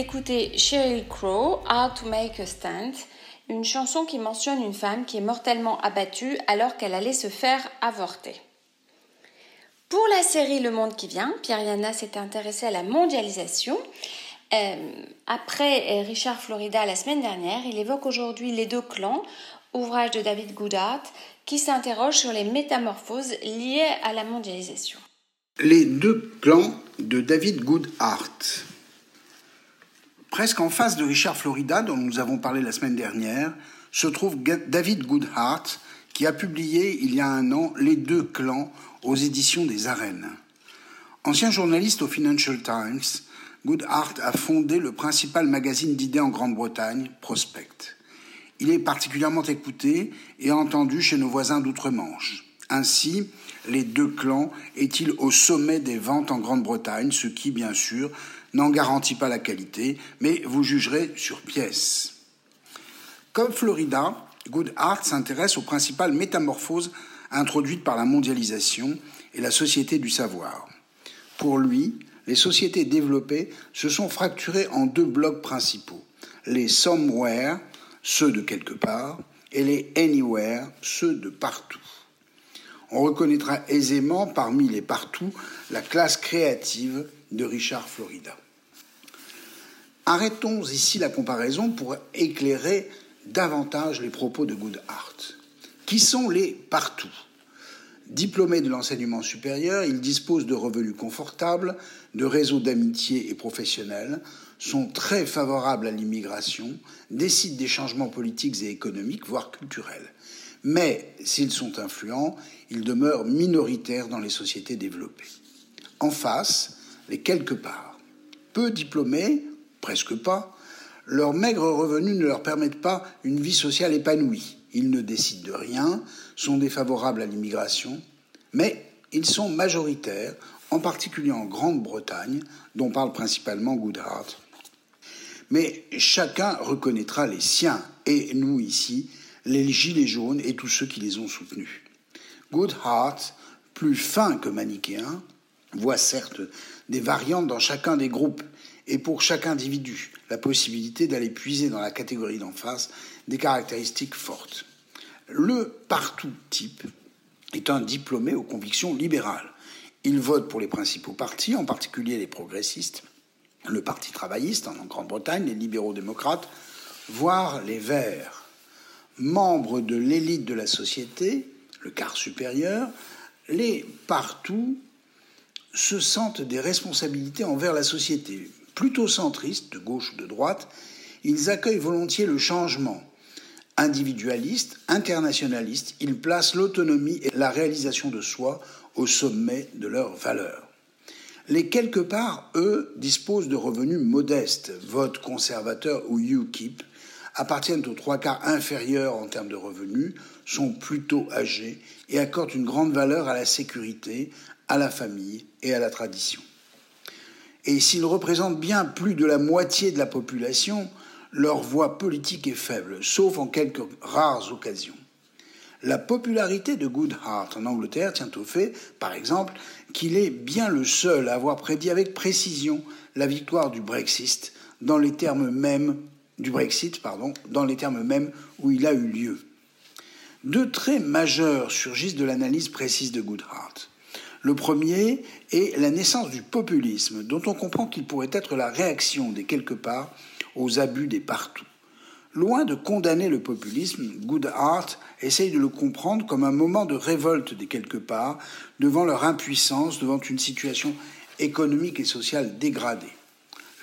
d'écouter Sheryl Crow, How to Make a Stand, une chanson qui mentionne une femme qui est mortellement abattue alors qu'elle allait se faire avorter. Pour la série Le Monde qui vient, Pierre Yana s'est intéressé à la mondialisation. Euh, après euh, Richard Florida la semaine dernière, il évoque aujourd'hui Les deux clans, ouvrage de David Goodhart, qui s'interroge sur les métamorphoses liées à la mondialisation. Les deux clans de David Goodhart. Presque en face de Richard Florida, dont nous avons parlé la semaine dernière, se trouve David Goodhart, qui a publié il y a un an Les deux clans aux éditions des Arènes. Ancien journaliste au Financial Times, Goodhart a fondé le principal magazine d'idées en Grande-Bretagne, Prospect. Il est particulièrement écouté et entendu chez nos voisins d'outre-Manche. Ainsi, les deux clans est-il au sommet des ventes en Grande-Bretagne, ce qui, bien sûr, n'en garantit pas la qualité, mais vous jugerez sur pièce. Comme Florida, Goodhart s'intéresse aux principales métamorphoses introduites par la mondialisation et la société du savoir. Pour lui, les sociétés développées se sont fracturées en deux blocs principaux, les somewhere, ceux de quelque part, et les anywhere, ceux de partout. On reconnaîtra aisément parmi les partout la classe créative de Richard Florida. Arrêtons ici la comparaison pour éclairer davantage les propos de Goodhart. Qui sont les partout Diplômés de l'enseignement supérieur, ils disposent de revenus confortables, de réseaux d'amitié et professionnels, sont très favorables à l'immigration, décident des changements politiques et économiques, voire culturels. Mais s'ils sont influents, ils demeurent minoritaires dans les sociétés développées. En face, les quelque part. Peu diplômés, presque pas, leurs maigres revenus ne leur permettent pas une vie sociale épanouie. Ils ne décident de rien, sont défavorables à l'immigration, mais ils sont majoritaires, en particulier en Grande-Bretagne, dont parle principalement Goodhart. Mais chacun reconnaîtra les siens, et nous ici, les gilets jaunes et tous ceux qui les ont soutenus. Goodhart, plus fin que manichéen, voit certes des variantes dans chacun des groupes, et pour chaque individu la possibilité d'aller puiser dans la catégorie d'en face des caractéristiques fortes. Le partout type est un diplômé aux convictions libérales. Il vote pour les principaux partis, en particulier les progressistes, le Parti travailliste en Grande-Bretagne, les libéraux démocrates, voire les Verts. Membres de l'élite de la société, le quart supérieur, les partout se sentent des responsabilités envers la société, plutôt centristes, de gauche ou de droite, ils accueillent volontiers le changement. Individualistes, internationalistes, ils placent l'autonomie et la réalisation de soi au sommet de leurs valeurs. Les quelque part, eux, disposent de revenus modestes, vote conservateur ou UKIP, appartiennent aux trois quarts inférieurs en termes de revenus, sont plutôt âgés et accordent une grande valeur à la sécurité, à la famille et à la tradition. Et s'ils représentent bien plus de la moitié de la population, leur voix politique est faible, sauf en quelques rares occasions. La popularité de Goodhart en Angleterre tient au fait, par exemple, qu'il est bien le seul à avoir prédit avec précision la victoire du Brexit dans les termes mêmes du Brexit, dans les termes mêmes où il a eu lieu. Deux traits majeurs surgissent de l'analyse précise de Goodhart. Le premier est la naissance du populisme, dont on comprend qu'il pourrait être la réaction des quelque part aux abus des partout. Loin de condamner le populisme, Goodhart essaye de le comprendre comme un moment de révolte des quelque part devant leur impuissance, devant une situation économique et sociale dégradée.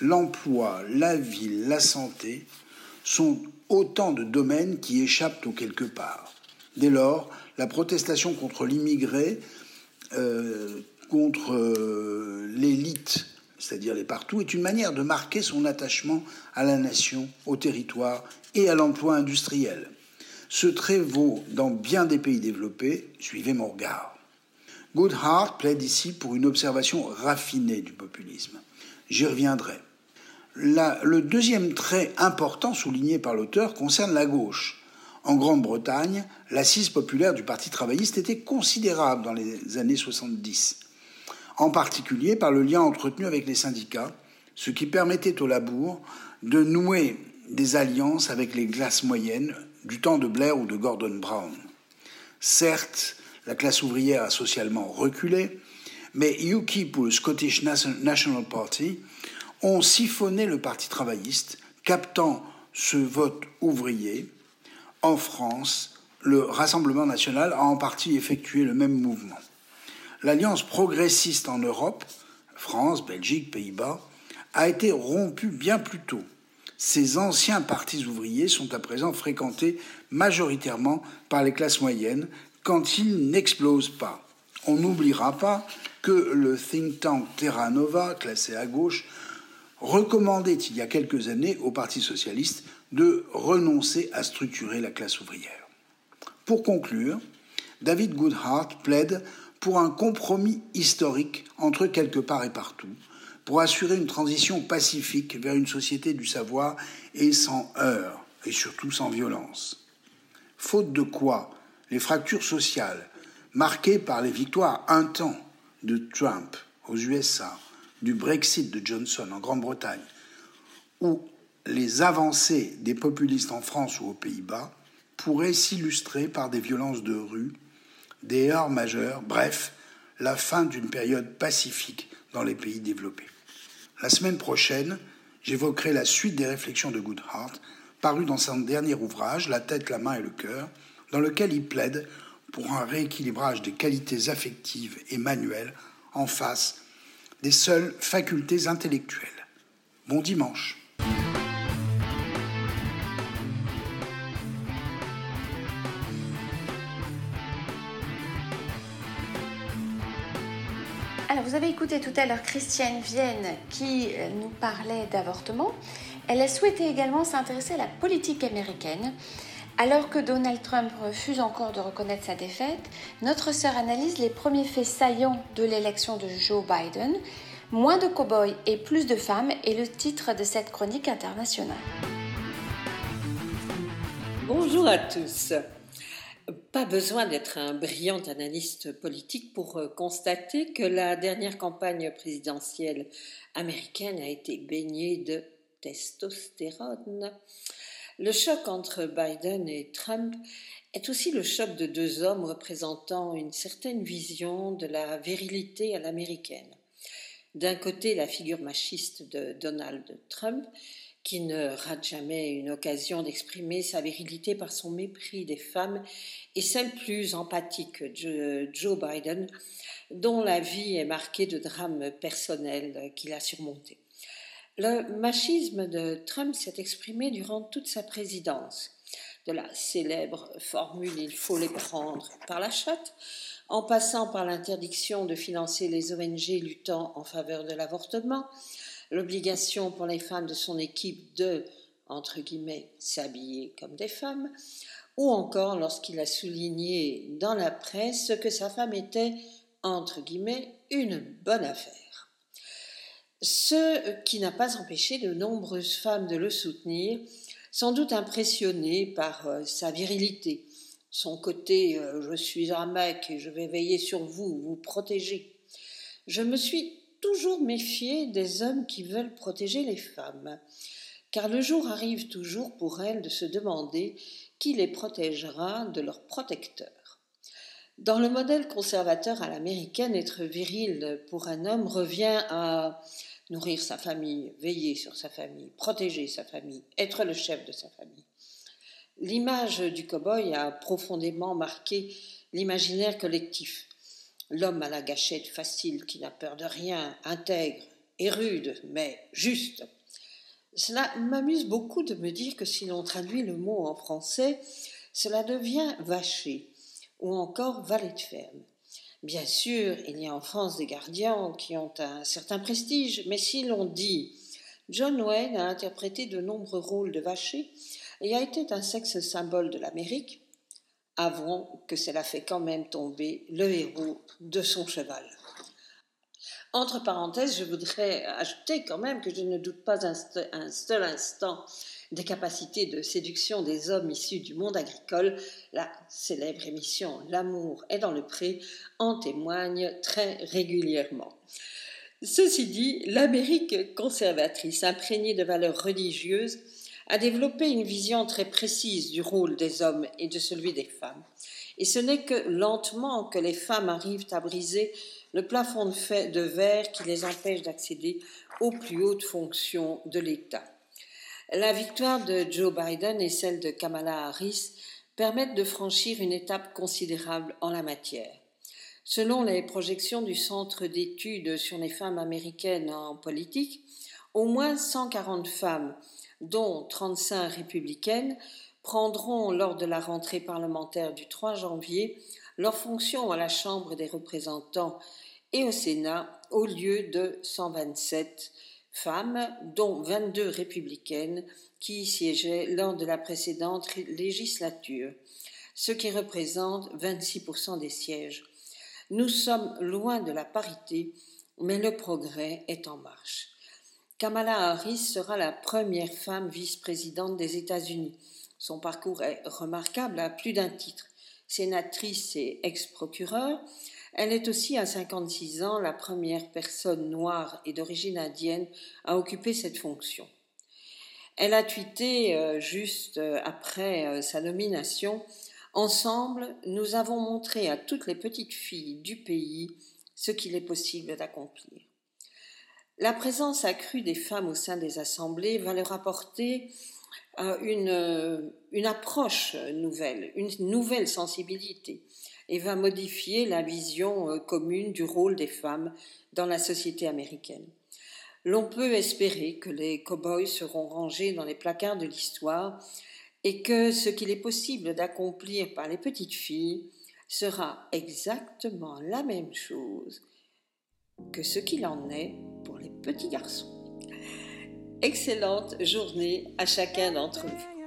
L'emploi, la ville, la santé sont autant de domaines qui échappent aux quelque part. Dès lors, la protestation contre l'immigré contre euh, l'élite, c'est-à-dire les partout, est une manière de marquer son attachement à la nation, au territoire et à l'emploi industriel. Ce trait vaut dans bien des pays développés, suivez mon regard. Goodhart plaide ici pour une observation raffinée du populisme. J'y reviendrai. le deuxième trait important souligné par l'auteur concerne la gauche. En Grande-Bretagne, l'assise populaire du Parti travailliste était considérable dans les années 70, en particulier par le lien entretenu avec les syndicats, ce qui permettait au labour de nouer des alliances avec les classes moyennes du temps de Blair ou de Gordon Brown. Certes, la classe ouvrière a socialement reculé, mais UKIP ou le Scottish National Party ont siphonné le Parti travailliste, captant ce vote ouvrier. En France, le Rassemblement national a en partie effectué le même mouvement. L'alliance progressiste en Europe, France, Belgique, Pays-Bas, a été rompue bien plus tôt. Ces anciens partis ouvriers sont à présent fréquentés majoritairement par les classes moyennes quand ils n'explosent pas. On n'oubliera pas que le think tank Terra Nova, classé à gauche, recommandait il y a quelques années au Parti socialiste de renoncer à structurer la classe ouvrière. Pour conclure, David Goodhart plaide pour un compromis historique entre quelque part et partout, pour assurer une transition pacifique vers une société du savoir et sans heurts, et surtout sans violence. Faute de quoi, les fractures sociales, marquées par les victoires un temps de Trump aux USA, du Brexit de Johnson en Grande-Bretagne, ou les avancées des populistes en France ou aux Pays-Bas, pourraient s'illustrer par des violences de rue, des heurts majeurs, bref, la fin d'une période pacifique dans les pays développés. La semaine prochaine, j'évoquerai la suite des réflexions de Goodhart, paru dans son dernier ouvrage, La tête, la main et le cœur, dans lequel il plaide pour un rééquilibrage des qualités affectives et manuelles en face des seules facultés intellectuelles. Bon dimanche. Vous avez écouté tout à l'heure Christiane Vienne qui euh, nous parlait d'avortement. Elle a souhaité également s'intéresser à la politique américaine alors que Donald Trump refuse encore de reconnaître sa défaite, notre sœur analyse les premiers faits saillants de l'élection de Joe Biden. Moins de cow-boys et plus de femmes est le titre de cette chronique internationale. Bonjour à tous. Pas besoin d'être un brillant analyste politique pour euh, constater que la dernière campagne présidentielle américaine a été baignée de testostérone. Le choc entre Biden et Trump est aussi le choc de deux hommes représentant une certaine vision de la virilité à l'américaine. D'un côté, la figure machiste de Donald Trump, qui ne rate jamais une occasion d'exprimer sa virilité par son mépris des femmes, et celle plus empathique Joe Biden, dont la vie est marquée de drames personnels qu'il a surmontés. Le machisme de Trump s'est exprimé durant toute sa présidence, de la célèbre formule Il faut les prendre par la chatte, en passant par l'interdiction de financer les ONG luttant en faveur de l'avortement, l'obligation pour les femmes de son équipe de, entre guillemets, s'habiller comme des femmes, ou encore lorsqu'il a souligné dans la presse que sa femme était, entre guillemets, une bonne affaire ce qui n'a pas empêché de nombreuses femmes de le soutenir, sans doute impressionnées par euh, sa virilité, son côté euh, je suis un mec et je vais veiller sur vous, vous protéger. Je me suis toujours méfiée des hommes qui veulent protéger les femmes, car le jour arrive toujours pour elles de se demander qui les protégera de leurs protecteurs. Dans le modèle conservateur à l'américaine, être viril pour un homme revient à nourrir sa famille, veiller sur sa famille, protéger sa famille, être le chef de sa famille. L'image du cow-boy a profondément marqué l'imaginaire collectif. L'homme à la gâchette facile qui n'a peur de rien, intègre et rude, mais juste. Cela m'amuse beaucoup de me dire que si l'on traduit le mot en français, cela devient vacher ou encore valet de ferme. Bien sûr, il y a en France des gardiens qui ont un certain prestige, mais si l'on dit John Wayne a interprété de nombreux rôles de vacher et a été un sexe symbole de l'Amérique, avouons que cela fait quand même tomber le héros de son cheval. Entre parenthèses, je voudrais ajouter quand même que je ne doute pas un, seul instant des capacités de séduction des hommes issus du monde agricole, la célèbre émission L'amour est dans le pré en témoigne très régulièrement. Ceci dit, l'Amérique conservatrice, imprégnée de valeurs religieuses, a développé une vision très précise du rôle des hommes et de celui des femmes. Et ce n'est que lentement que les femmes arrivent à briser le plafond de verre qui les empêche d'accéder aux plus hautes fonctions de l'État. La victoire de Joe Biden et celle de Kamala Harris permettent de franchir une étape considérable en la matière. Selon les projections du Centre d'études sur les femmes américaines en politique, au moins 140 femmes, dont 35 républicaines, prendront lors de la rentrée parlementaire du 3 janvier leur fonction à la Chambre des représentants et au Sénat au lieu de 127 femmes, dont 22 républicaines, qui y siégeaient lors de la précédente législature, ce qui représente 26% des sièges. Nous sommes loin de la parité, mais le progrès est en marche. Kamala Harris sera la première femme vice-présidente des États-Unis. Son parcours est remarquable à plus d'un titre. Sénatrice et ex-procureure, elle est aussi à 56 ans la première personne noire et d'origine indienne à occuper cette fonction. Elle a tweeté euh, juste euh, après euh, sa nomination Ensemble, nous avons montré à toutes les petites filles du pays ce qu'il est possible d'accomplir. La présence accrue des femmes au sein des assemblées va leur apporter une, une approche nouvelle, une nouvelle sensibilité et va modifier la vision euh, commune du rôle des femmes dans la société américaine. L'on peut espérer que les cow-boys seront rangés dans les placards de l'histoire et que ce qu'il est possible d'accomplir par les petites filles sera exactement la même chose que ce qu'il en est pour les petits garçons. Excellente journée à chacun d'entre vous.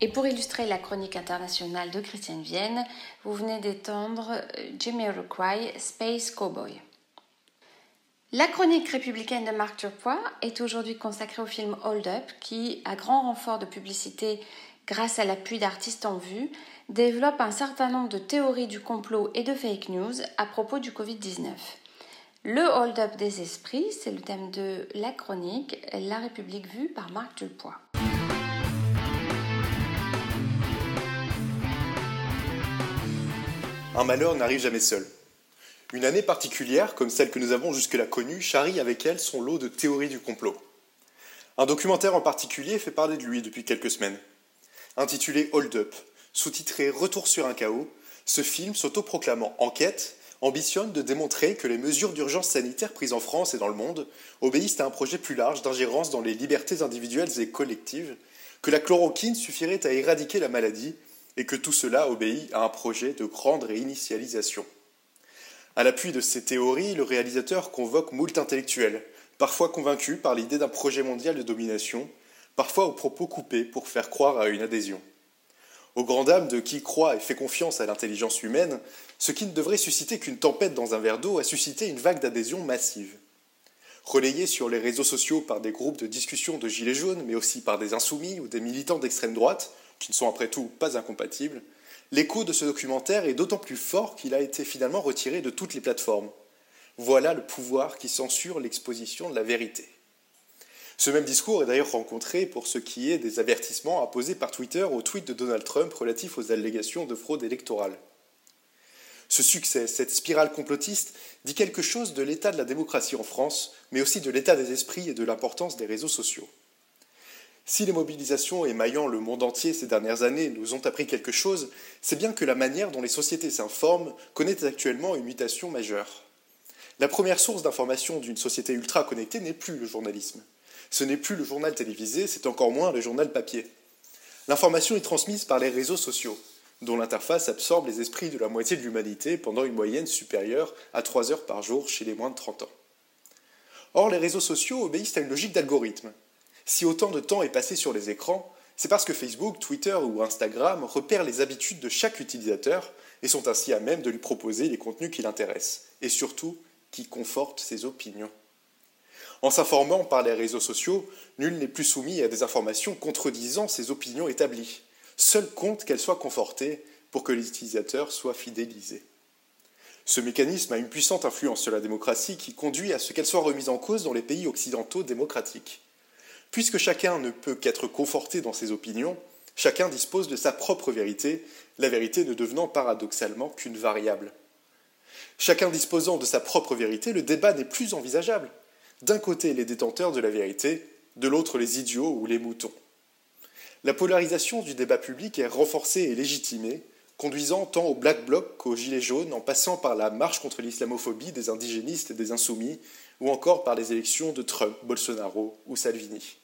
Et pour illustrer la chronique internationale de Christiane Vienne, vous venez d'étendre euh, Jimmy Rockway, Space Cowboy. La chronique républicaine de Marc Turpois est aujourd'hui consacrée au film Hold Up qui, à grand renfort de publicité grâce à l'appui d'artistes en vue, développe un certain nombre de théories du complot et de fake news à propos du Covid-19. Le hold-up des esprits, c'est le thème de la chronique La République vue par Marc Turpois. Un malheur n'arrive jamais seul. Une année particulière, comme celle que nous avons jusque-là connue, charrie avec elle son lot de théories du complot. Un documentaire en particulier fait parler de lui depuis quelques semaines. Intitulé Hold Up, sous-titré Retour sur un chaos, ce film, s'autoproclamant enquête, ambitionne de démontrer que les mesures d'urgence sanitaire prises en France et dans le monde obéissent à un projet plus large d'ingérence dans les libertés individuelles et collectives, que la chloroquine suffirait à éradiquer la maladie et que tout cela obéit à un projet de grande réinitialisation. À l'appui de ces théories, le réalisateur convoque moult intellectuels, parfois convaincus par l'idée d'un projet mondial de domination, parfois aux propos coupés pour faire croire à une adhésion. Aux grand dames de qui croit et fait confiance à l'intelligence humaine, ce qui ne devrait susciter qu'une tempête dans un verre d'eau a suscité une vague d'adhésion massive. Relayée sur les réseaux sociaux par des groupes de discussion de gilets jaunes, mais aussi par des insoumis ou des militants d'extrême droite, qui ne sont après tout pas incompatibles, l'écho de ce documentaire est d'autant plus fort qu'il a été finalement retiré de toutes les plateformes. Voilà le pouvoir qui censure l'exposition de la vérité. Ce même discours est d'ailleurs rencontré pour ce qui est des avertissements apposés par Twitter au tweet de Donald Trump relatif aux allégations de fraude électorale. Ce succès, cette spirale complotiste, dit quelque chose de l'état de la démocratie en France, mais aussi de l'état des esprits et de l'importance des réseaux sociaux. Si les mobilisations émaillant le monde entier ces dernières années nous ont appris quelque chose, c'est bien que la manière dont les sociétés s'informent connaît actuellement une mutation majeure. La première source d'information d'une société ultra connectée n'est plus le journalisme. Ce n'est plus le journal télévisé, c'est encore moins le journal papier. L'information est transmise par les réseaux sociaux, dont l'interface absorbe les esprits de la moitié de l'humanité pendant une moyenne supérieure à 3 heures par jour chez les moins de 30 ans. Or, les réseaux sociaux obéissent à une logique d'algorithme, si autant de temps est passé sur les écrans, c'est parce que Facebook, Twitter ou Instagram repèrent les habitudes de chaque utilisateur et sont ainsi à même de lui proposer les contenus qui l'intéressent, et surtout qui confortent ses opinions. En s'informant par les réseaux sociaux, nul n'est plus soumis à des informations contredisant ses opinions établies. Seul compte qu'elles soient confortées pour que les utilisateurs soient fidélisés. Ce mécanisme a une puissante influence sur la démocratie qui conduit à ce qu'elle soit remise en cause dans les pays occidentaux démocratiques. Puisque chacun ne peut qu'être conforté dans ses opinions, chacun dispose de sa propre vérité, la vérité ne devenant paradoxalement qu'une variable. Chacun disposant de sa propre vérité, le débat n'est plus envisageable. D'un côté les détenteurs de la vérité, de l'autre les idiots ou les moutons. La polarisation du débat public est renforcée et légitimée, conduisant tant au Black Bloc qu'aux Gilets jaunes, en passant par la marche contre l'islamophobie des indigénistes et des insoumis, ou encore par les élections de Trump, Bolsonaro ou Salvini.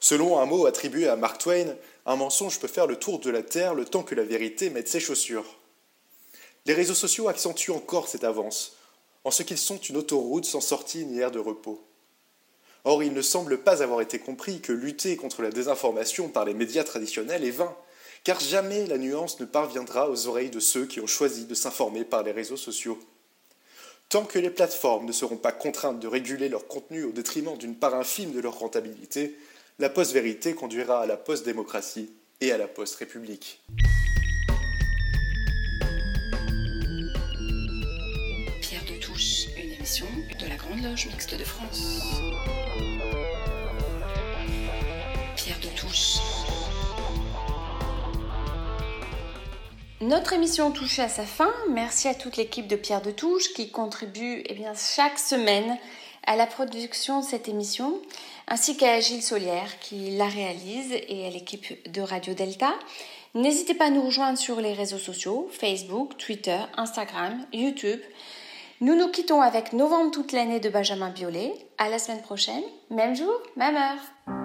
Selon un mot attribué à Mark Twain, un mensonge peut faire le tour de la Terre le temps que la vérité mette ses chaussures. Les réseaux sociaux accentuent encore cette avance, en ce qu'ils sont une autoroute sans sortie ni aire de repos. Or, il ne semble pas avoir été compris que lutter contre la désinformation par les médias traditionnels est vain, car jamais la nuance ne parviendra aux oreilles de ceux qui ont choisi de s'informer par les réseaux sociaux. Tant que les plateformes ne seront pas contraintes de réguler leur contenu au détriment d'une part infime de leur rentabilité, la post-vérité conduira à la post-démocratie et à la post-république. Loge Mixte de France. Pierre. Notre émission touche à sa fin. Merci à toute l'équipe de Pierre de Touche qui contribue eh bien, chaque semaine à la production de cette émission, ainsi qu'à Gilles Solière qui la réalise et à l'équipe de Radio Delta. N'hésitez pas à nous rejoindre sur les réseaux sociaux, Facebook, Twitter, Instagram, YouTube. Nous nous quittons avec Novembre toute l'année de Benjamin Biolay. À la semaine prochaine, même jour, même heure.